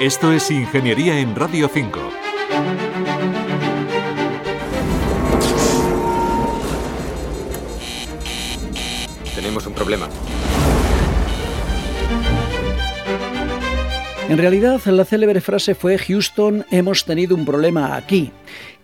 Esto es Ingeniería en Radio 5. Tenemos un problema. En realidad, la célebre frase fue Houston, hemos tenido un problema aquí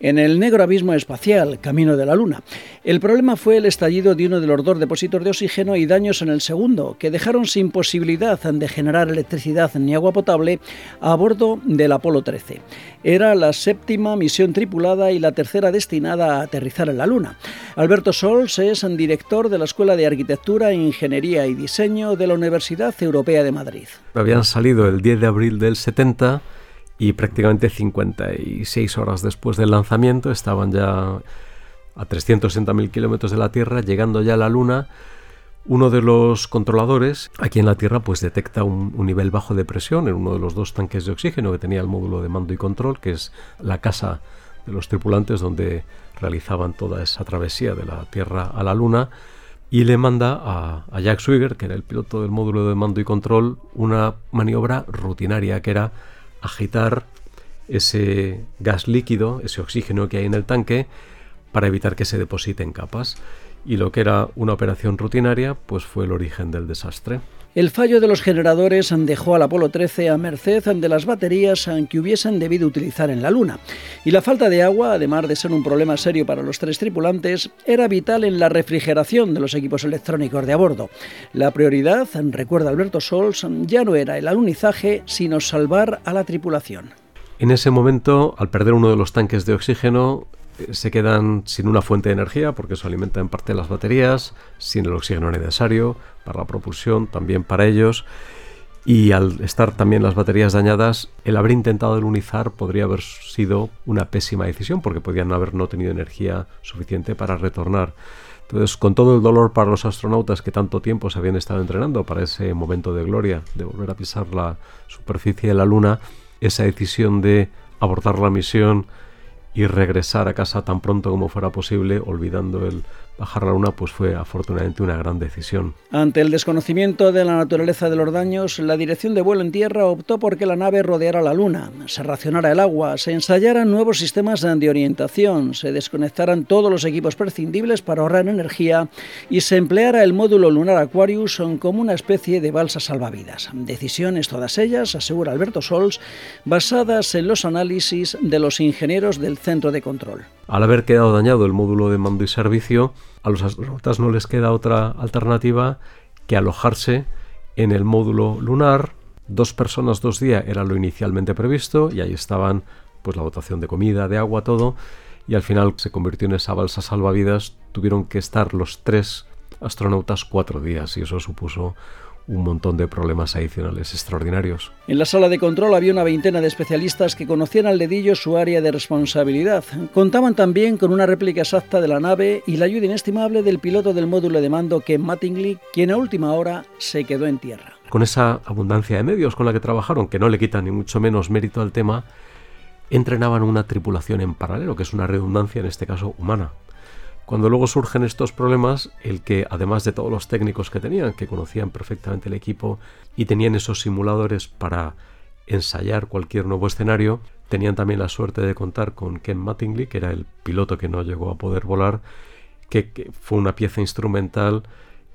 en el negro abismo espacial, camino de la Luna. El problema fue el estallido de uno de los dos depósitos de oxígeno y daños en el segundo, que dejaron sin posibilidad de generar electricidad ni agua potable a bordo del Apolo 13. Era la séptima misión tripulada y la tercera destinada a aterrizar en la Luna. Alberto Sols es director de la Escuela de Arquitectura, Ingeniería y Diseño de la Universidad Europea de Madrid. Habían salido el 10 de abril del 70 y prácticamente 56 horas después del lanzamiento estaban ya a 360.000 kilómetros de la Tierra, llegando ya a la Luna. Uno de los controladores aquí en la Tierra pues detecta un, nivel bajo de presión en uno de los dos tanques de oxígeno que tenía el módulo de mando y control, que es la casa de los tripulantes donde realizaban toda esa travesía de la Tierra a la Luna y le manda a, Jack Swigger, que era el piloto del módulo de mando y control, una maniobra rutinaria que era agitar ese gas líquido, ese oxígeno que hay en el tanque, para evitar que se deposite en capas. Y lo que era una operación rutinaria, pues fue el origen del desastre. El fallo de los generadores dejó al Apolo 13 a merced de las baterías que hubiesen debido utilizar en la Luna. Y la falta de agua, además de ser un problema serio para los tres tripulantes, era vital en la refrigeración de los equipos electrónicos de a bordo. La prioridad, recuerda Alberto Sols, ya no era el alunizaje, sino salvar a la tripulación. En ese momento, al perder uno de los tanques de oxígeno, se quedan sin una fuente de energía porque eso alimenta en parte las baterías, sin el oxígeno necesario para la propulsión, también para ellos. Y al estar también las baterías dañadas, el haber intentado lunizar podría haber sido una pésima decisión porque podían haber no tenido energía suficiente para retornar. Entonces, con todo el dolor para los astronautas que tanto tiempo se habían estado entrenando para ese momento de gloria, de volver a pisar la superficie de la Luna, esa decisión de abortar la misión, y regresar a casa tan pronto como fuera posible, olvidando el bajar la luna, pues fue afortunadamente una gran decisión. Ante el desconocimiento de la naturaleza de los daños, la dirección de vuelo en tierra optó por que la nave rodeara la luna, se racionara el agua, se ensayaran nuevos sistemas de orientación, se desconectaran todos los equipos prescindibles para ahorrar energía y se empleara el módulo lunar Aquarius como una especie de balsa salvavidas. Decisiones todas ellas, asegura Alberto Sols, basadas en los análisis de los ingenieros del centro de control. Al haber quedado dañado el módulo de mando y servicio, a los astronautas no les queda otra alternativa que alojarse en el módulo lunar. Dos personas, dos días era lo inicialmente previsto y ahí estaban pues la dotación de comida, de agua, todo. Y al final se convirtió en esa balsa salvavidas. Tuvieron que estar los tres astronautas cuatro días y eso supuso un montón de problemas adicionales extraordinarios. En la sala de control había una veintena de especialistas que conocían al dedillo su área de responsabilidad. Contaban también con una réplica exacta de la nave y la ayuda inestimable del piloto del módulo de mando Ken Mattingly, quien a última hora se quedó en tierra. Con esa abundancia de medios con la que trabajaron, que no le quitan ni mucho menos mérito al tema, entrenaban una tripulación en paralelo, que es una redundancia en este caso humana. Cuando luego surgen estos problemas, el que además de todos los técnicos que tenían, que conocían perfectamente el equipo y tenían esos simuladores para ensayar cualquier nuevo escenario, tenían también la suerte de contar con Ken Mattingly, que era el piloto que no llegó a poder volar, que, fue una pieza instrumental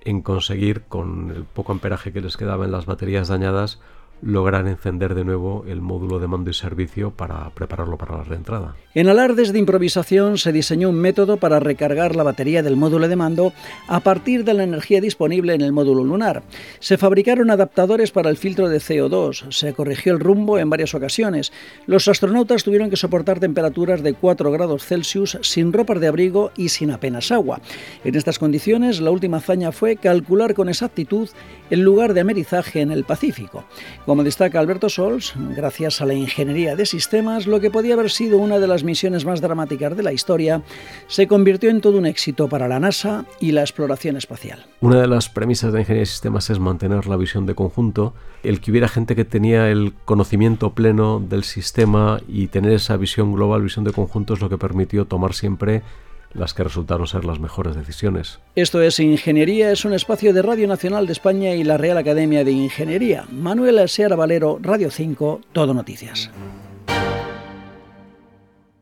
en conseguir, con el poco amperaje que les quedaba en las baterías dañadas, lograr encender de nuevo el módulo de mando y servicio para prepararlo para la reentrada. En alardes de improvisación se diseñó un método para recargar la batería del módulo de mando a partir de la energía disponible en el módulo lunar. Se fabricaron adaptadores para el filtro de CO2, se corrigió el rumbo en varias ocasiones. Los astronautas tuvieron que soportar temperaturas de 4 grados Celsius sin ropas de abrigo y sin apenas agua. En estas condiciones, la última hazaña fue calcular con exactitud el lugar de amerizaje en el Pacífico. Como destaca Alberto Sols, gracias a la ingeniería de sistemas, lo que podía haber sido una de las misiones más dramáticas de la historia se convirtió en todo un éxito para la NASA y la exploración espacial. Una de las premisas de ingeniería de sistemas es mantener la visión de conjunto, el que hubiera gente que tenía el conocimiento pleno del sistema y tener esa visión global, visión de conjunto es lo que permitió tomar siempre las que resultaron ser las mejores decisiones. Esto es Ingeniería, es un espacio de Radio Nacional de España y la Real Academia de Ingeniería. Manuel Seara Valero, Radio 5, Todo Noticias.